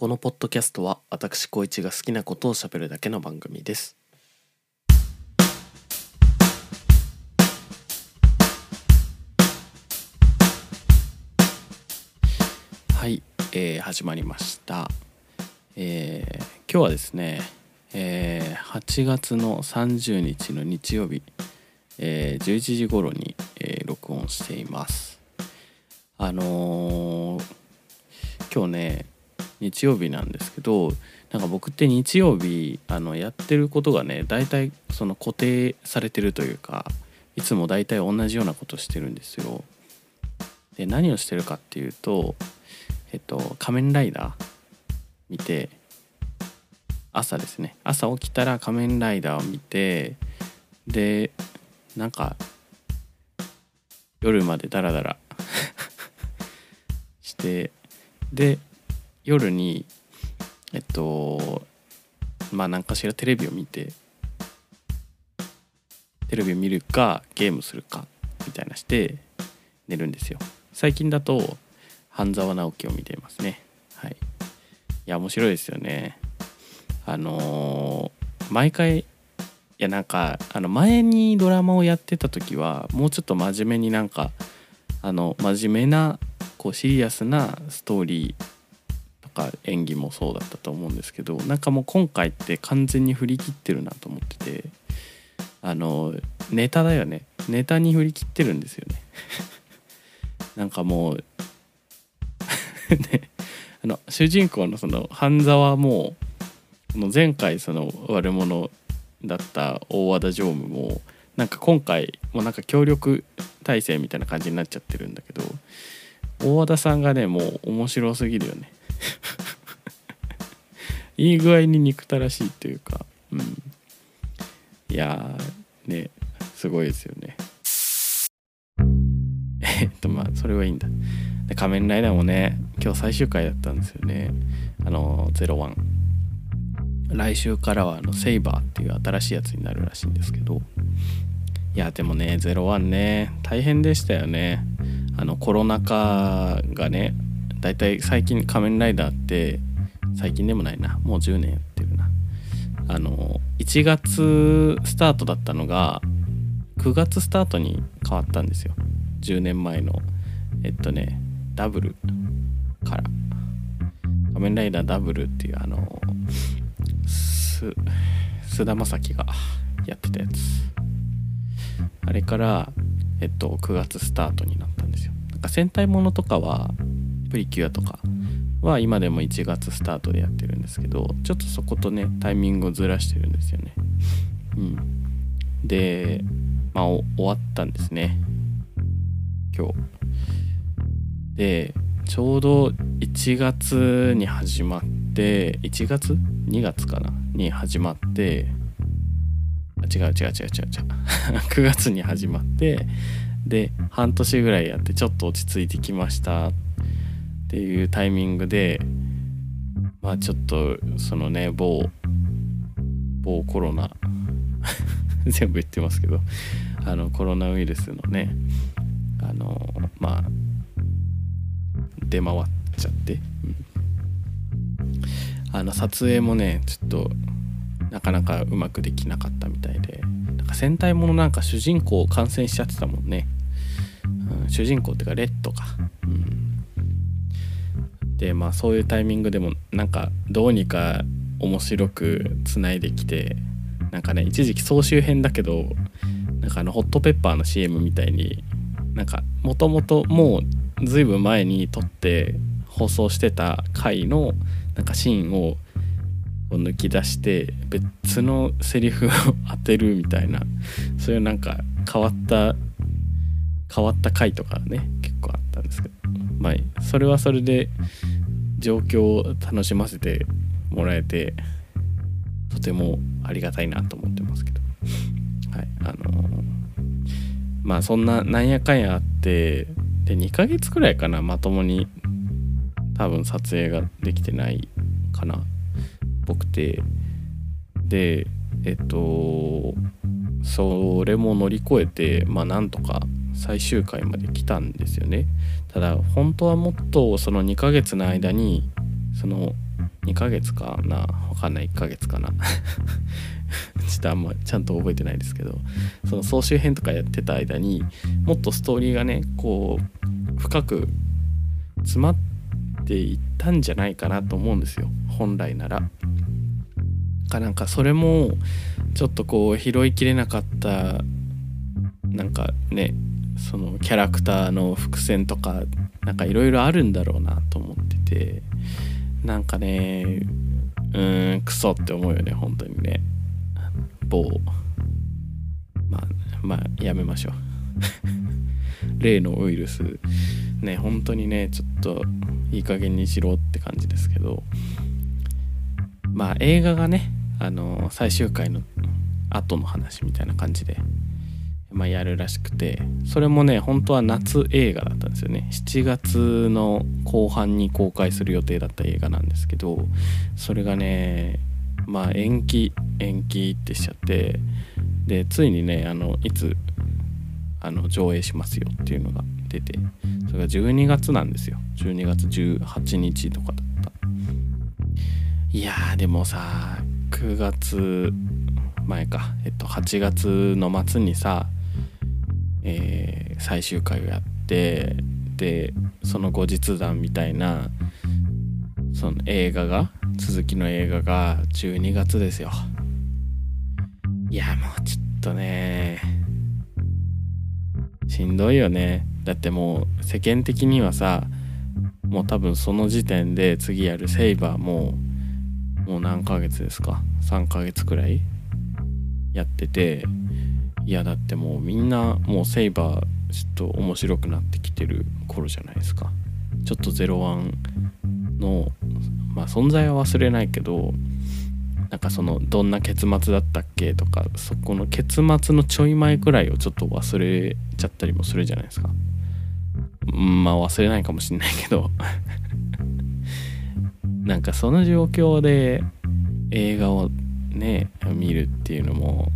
このポッドキャストは私光一が好きなことを喋るだけの番組です。はい、えー始まりました、えー今日はですね、えー8月の30日の日曜日、えー11時頃に、えー録音しています。あのー今日ね日曜日なんですけどなんか僕って日曜日あのやってることがね大体その固定されてるというかいつも大体同じようなことしてるんですよ。で何をしてるかっていうとえっと「仮面ライダー」見て朝ですね朝起きたら「仮面ライダー」を見てでなんか夜までダラダラ してで夜にえっとまあ何かしらテレビを見てテレビを見るかゲームするかみたいなして寝るんですよ。最近だと半沢直樹を見ていますね。はい。いや面白いですよね。あのー毎回いやなんかあの前にドラマをやってた時はもうちょっと真面目になんかあの真面目なこうシリアスなストーリーか演技もそうだったと思うんですけどなんかもう今回って完全に振り切ってるなと思っててあのネタだよね。ネタに振り切ってるんですよね。なんかもうねあの主人公のその半沢もの前回その悪者だった大和田常務もなんか今回もうなんか協力体制みたいな感じになっちゃってるんだけど大和田さんがねもう面白すぎるよね。いい具合に憎たらしいっていうかうん。いやーねすごいですよね。えっとまあそれはいいんだ。仮面ライダーもね今日最終回だったんですよね。あの01来週からはあのセイバーっていう新しいやつになるらしいんですけど。いやでもね01ね大変でしたよね。あのコロナ禍がねだいたい最近仮面ライダーって最近でもないなもう10年やってるな。あの1月スタートだったのが9月スタートに変わったんですよ。10年前のえっとねダブルから。仮面ライダーダブルっていうあのす菅田将暉がやってたやつ。あれからえっと9月スタートになったんですよ。なんか戦隊ものとかはプリキュアとかは今でも1月スタートでやってるんですけどちょっとそことねタイミングをずらしてるんですよね。うん。でまあ終わったんですね。今日。でちょうど1月に始まって1月 ?2 月かな？に始まってあ違う違う違う違う違う。9 月に始まってで半年ぐらいやってちょっと落ち着いてきました。ていうタイミングでまあちょっとそのね某某コロナ 全部言ってますけどあのコロナウイルスのねあのまあ出回っちゃって、うん。あの撮影もねちょっとなかなかうまくできなかったみたいでなんか戦隊ものなんか主人公感染しちゃってたもんね、うん、主人公っていうかレッドか、でまあそういうタイミングでもなんかどうにか面白くつないできてなんかね一時期総集編だけどなんかあのホットペッパーの CM みたいになんかもともともうずいぶん前に撮って放送してた回のなんかシーンを抜き出して別のセリフを 当てるみたいなそういうなんか変わった変わった回とかね結構あったんですけど。まあそれはそれで状況を楽しませてもらえてとてもありがたいなと思ってますけど。はいあのまあそんななんやかんやあってで2ヶ月くらいかなまともに多分撮影ができてないかな僕て。でえっとそれも乗り越えてまあなんとか最終回まで来たんですよね。ただ本当はもっとその2ヶ月の間にその2ヶ月かなわかんない1ヶ月かな。ちょっとあんまちゃんと覚えてないですけどその総集編とかやってた間にもっとストーリーがねこう深く詰まっていったんじゃないかなと思うんですよ。本来なら。かなんかそれもちょっとこう拾いきれなかったなんかねそのキャラクターの伏線とかなんかいろいろあるんだろうなと思っててなんかねうーんクソって思うよね本当にね。某。まあまあやめましょう。例のウイルス。ね本当にねちょっといい加減にしろって感じですけど。まあ映画がねあの最終回の後の話みたいな感じで、まあ、やるらしくてそれもね本当は夏映画だったんですよね。7月の後半に公開する予定だった映画なんですけどそれがねまあ延期延期ってしちゃってでついにねあのいつあの上映しますよっていうのが出てそれが12月なんですよ。12月18日とかだった。いやーでもさ9月前か。えっと8月の末にさ、えー、最終回をやってでその後日談みたいなその映画が続きの映画が12月ですよ。いやもうちょっとねしんどいよね。だってもう世間的にはさもう多分その時点で次やるセイバーももう何ヶ月ですか？3ヶ月くらいやってていやだってもうみんなもうセイバーちょっと面白くなってきてる頃じゃないですか。ちょっと01のまあ存在は忘れないけどなんかそのどんな結末だったっけとかそこの結末のちょい前くらいをちょっと忘れちゃったりもするじゃないですか。まあ忘れないかもしんないけど。なんかその状況で映画をね見るっていうのも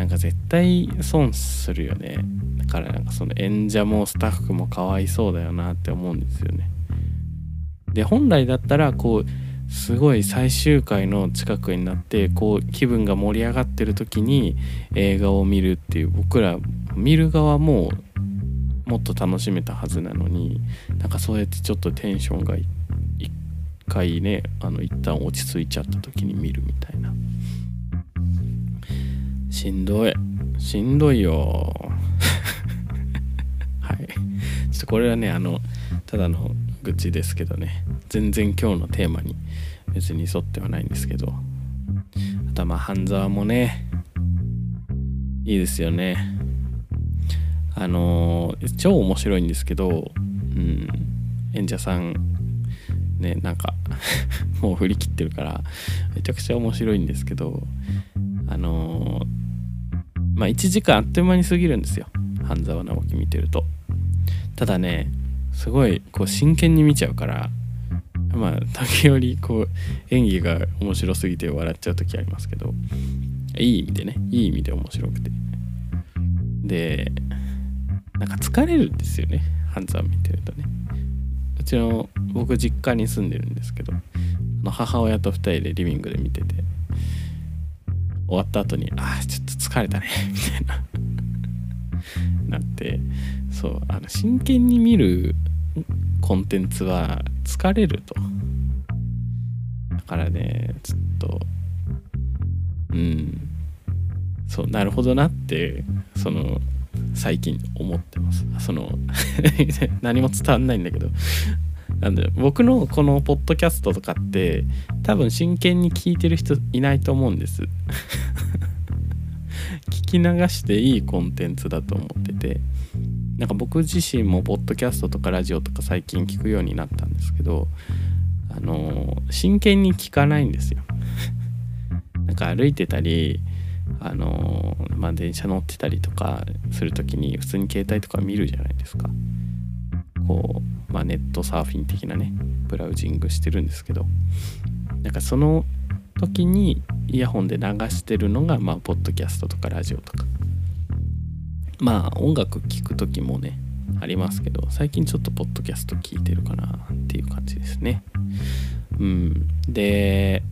なんか絶対損するよね。だからなんかその演者もスタッフもかわいそうだよなって思うんですよね。で本来だったらこうすごい最終回の近くになってこう気分が盛り上がってる時に映画を見るっていう僕ら見る側ももっと楽しめたはずなのになんかそうやってちょっとテンションがい回ねあの一旦落ち着いちゃった時に見るみたいな。しんどい。しんどいよ。はい。ちょっとこれはねあのただの愚痴ですけどね。全然今日のテーマに別に沿ってはないんですけど。あとはまあ半沢もねいいですよね。あの、超面白いんですけど、うん、演者さんねなんか もう振り切ってるからめちゃくちゃ面白いんですけどあの、まあ1時間あっという間に過ぎるんですよ。半沢直樹見てると。ただねすごいこう真剣に見ちゃうからまあ時折こう演技が面白すぎて笑っちゃう時ありますけどいい意味でねいい意味で面白くて。でなんか疲れるんですよね半沢見てるとね。うちの僕実家に住んでるんですけど母親と2人でリビングで見てて。終わった後に「ああちょっと疲れたね」みたいな。なってそうあの真剣に見るコンテンツは疲れると。だからねちょっとうんそうなるほどなってその最近思ってます。その 何も伝わんないんだけど。なんで僕のこのポッドキャストとかって多分真剣に聞いてる人いないと思うんです。聞き流していいコンテンツだと思ってて。なんか僕自身もポッドキャストとかラジオとか最近聞くようになったんですけどあの真剣に聞かないんですよ。なんか歩いてたりあのまあ電車乗ってたりとかする時に普通に携帯とか見るじゃないですか。こう、まあ、ネットサーフィン的なねブラウジングしてるんですけどなんかその時にイヤホンで流してるのがまあポッドキャストとかラジオとか。まあ音楽聴く時もねありますけど最近ちょっとポッドキャスト聞いてるかなっていう感じですね。うん。で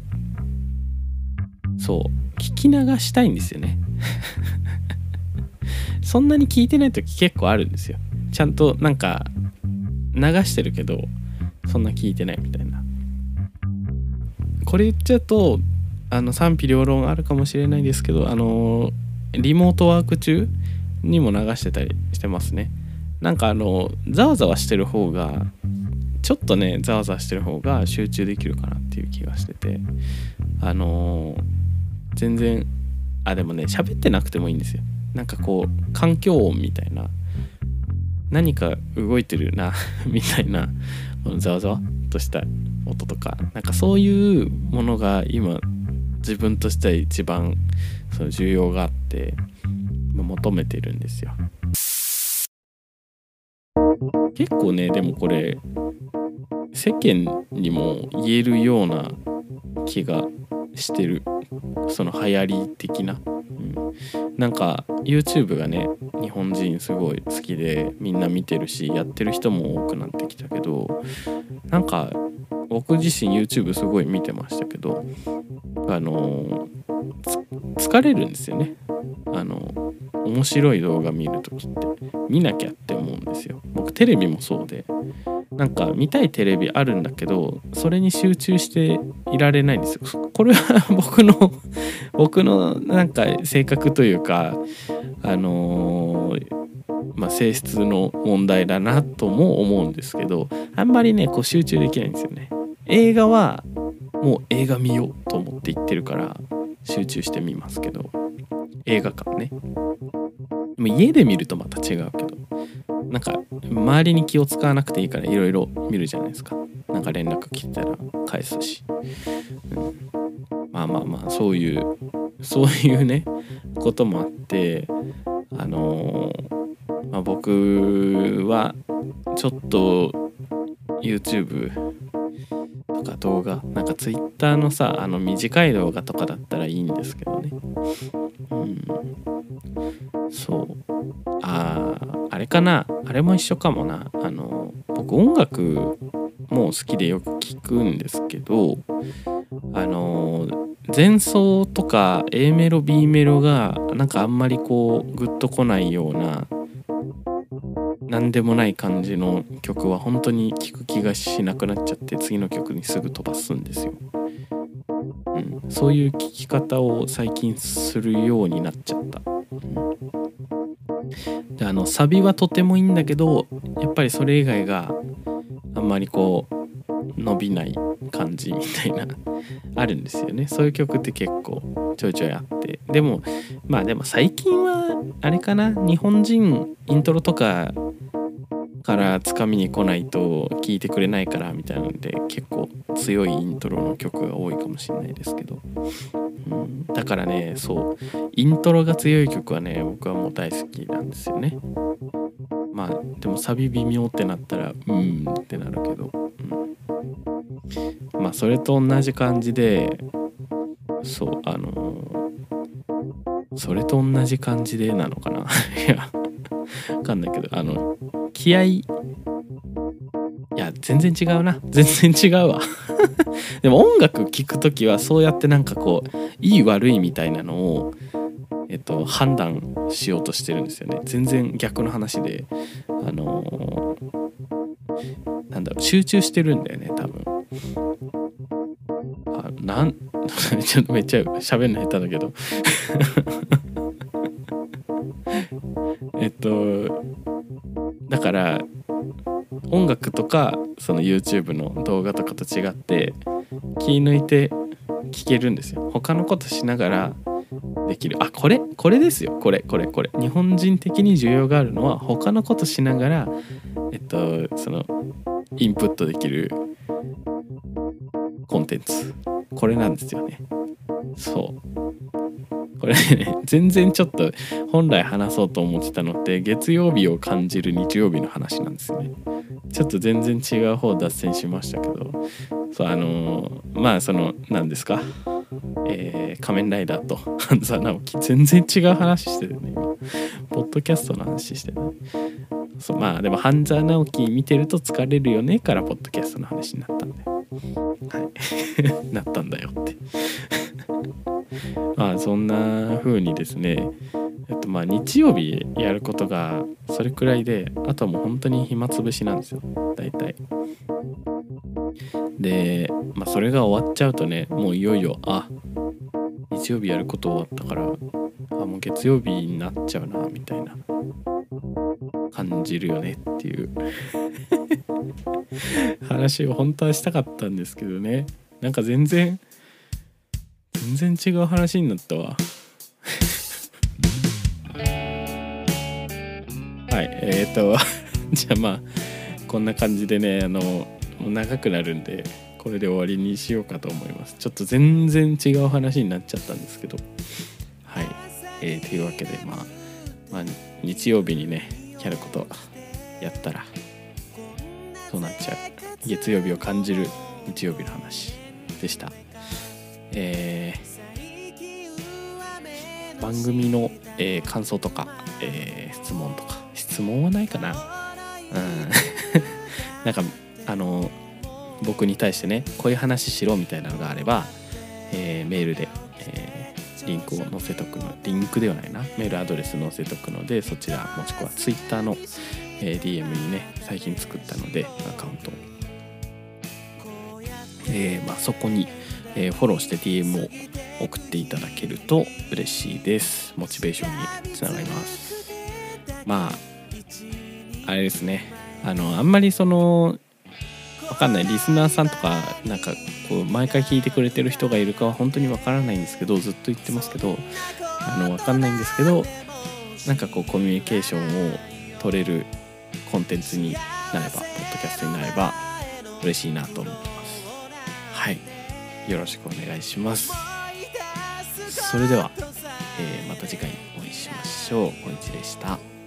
そう聞き流したいんですよね。そんなに聞いてない時結構あるんですよ。ちゃんとなんか流してるけどそんな聞いてないみたいな。これ言っちゃうとあの賛否両論あるかもしれないですけどあのリモートワーク中にも流してたりしてますね。なんかあのざわざわしてる方がちょっとねざわざわしてる方が集中できるかなっていう気がしててあの全然あでもね喋ってなくてもいいんですよ。なんかこう環境音みたいな何か動いてるな みたいなこのざわざわとした音とかなんかそういうものが今自分としては一番その重要があって求めてるんですよ。結構ねでもこれ世間にも言えるような気がしてる。その流行り的な、うん、なんか YouTube がね日本人すごい好きでみんな見てるしやってる人も多くなってきたけどなんか僕自身 YouTube すごい見てましたけどあの疲れるんですよね。あの面白い動画見る時って見なきゃって思うんですよ。僕テレビもそうでなんか見たいテレビあるんだけどそれに集中していられないんですよ。これは 僕の僕のなんか性格というかあの、まあ、性質の問題だなとも思うんですけどあんまりねこう集中できないんですよね。映画はもう映画見ようと思って行ってるから集中してみますけど映画館ね。でも家で見るとまた違うけどなんか周りに気を使わなくていいからいろいろ見るじゃないですか。なんか連絡来たら返すし、うん、まあまあまあそういう そういうねこともあってあのー、まあ、僕はちょっと YouTube とか動画なんか Twitter のさあの短い動画とかだったらいいんですけどね。うん。そう。ああれかな。あれも一緒かもな。あの僕音楽も好きでよく聞くんですけどあの前奏とか A メロ B メロがなんかあんまりこうグッとこないような何でもない感じの曲は本当に聴く気がしなくなっちゃって次の曲にすぐ飛ばすんですよ。うん、そういう聴き方を最近するようになっちゃった。であのサビはとてもいいんだけどやっぱりそれ以外があんまりこう伸びない感じみたいな あるんですよね。そういう曲って結構ちょいちょいあって。でもまあでも最近はあれかな。日本人イントロとかからつかみに来ないと聞いてくれないからみたいなので結構強いイントロの曲が多いかもしれないですけど、うん、だからねそう。イントロが強い曲はね僕はもう大好きなんですよね。まあでもサビ微妙ってなったらうんってなるけど、うん、まあそれと同じ感じでそうあのそれと同じ感じでなのかな。いやわかんないけどあの気合いや全然違うな。全然違うわ。でも音楽聴く時はそうやってなんかこういい悪いみたいなのをえっと判断しようとしてるんですよね。全然逆の話で。あのー、なんだろう集中してるんだよね多分。あなん ちょっとめっちゃ喋んの下手だけど。えっとだから音楽とかその YouTube の動画とかと違って気抜いて聴けるんですよ。他のことしながらできる。あこれこれですよ。これこれこれ。日本人的に需要があるのは他のことしながらえっとそのインプットできるコンテンツ。これなんですよね。そう。これね全然ちょっと本来話そうと思ってたのって月曜日を感じる日曜日の話なんですよね。ちょっと全然違う方脱線しましたけど。そうあの、まあその何ですか？えー、仮面ライダーと半沢直樹。全然違う話してるね。今ポッドキャストの話してるね。そうまあでも半沢直樹見てると疲れるよねからポッドキャストの話になったんではい。なったんだよって。まあそんな風にですねえっとまあ日曜日やることがそれくらいであとはもう本当に暇つぶしなんですよ。大体。でまあそれが終わっちゃうとねもういよいよあ日曜日やること終わったからあもう月曜日になっちゃうなみたいな感じるよねっていう。話を本当はしたかったんですけどね。なんか全然全然違う話になったわ。はいえーと じゃあまあこんな感じでねあのもう長くなるんでこれで終わりにしようかと思います。ちょっと全然違う話になっちゃったんですけど。はい。えー、というわけでまあ、まあ、日曜日にねやることやったらそうなっちゃう。月曜日を感じる日曜日の話でした。えー、番組の、えー、感想とか、えー、質問とか。質問はないかな。うん。なんかあの僕に対してねこういう話しろみたいなのがあれば、えー、メールで、えー、リンクを載せとくのリンクではないなメールアドレス載せとくのでそちらもしくは Twitter の、えー、DM にね最近作ったのでアカウントを、えまあ、そこに、え、フォローして DM を送っていただけると嬉しいです。モチベーションにつながります。まああれですね。あのあんまりそのわかんない。リスナーさんとかなんかこう毎回聞いてくれてる人がいるかは本当にわからないんですけどずっと言ってますけどあのわかんないんですけどなんかこうコミュニケーションを取れるコンテンツになればポッドキャストになれば嬉しいなと思ってます。はい。よろしくお願いします。それでは、えー、また次回お会いしましょう。小一でした。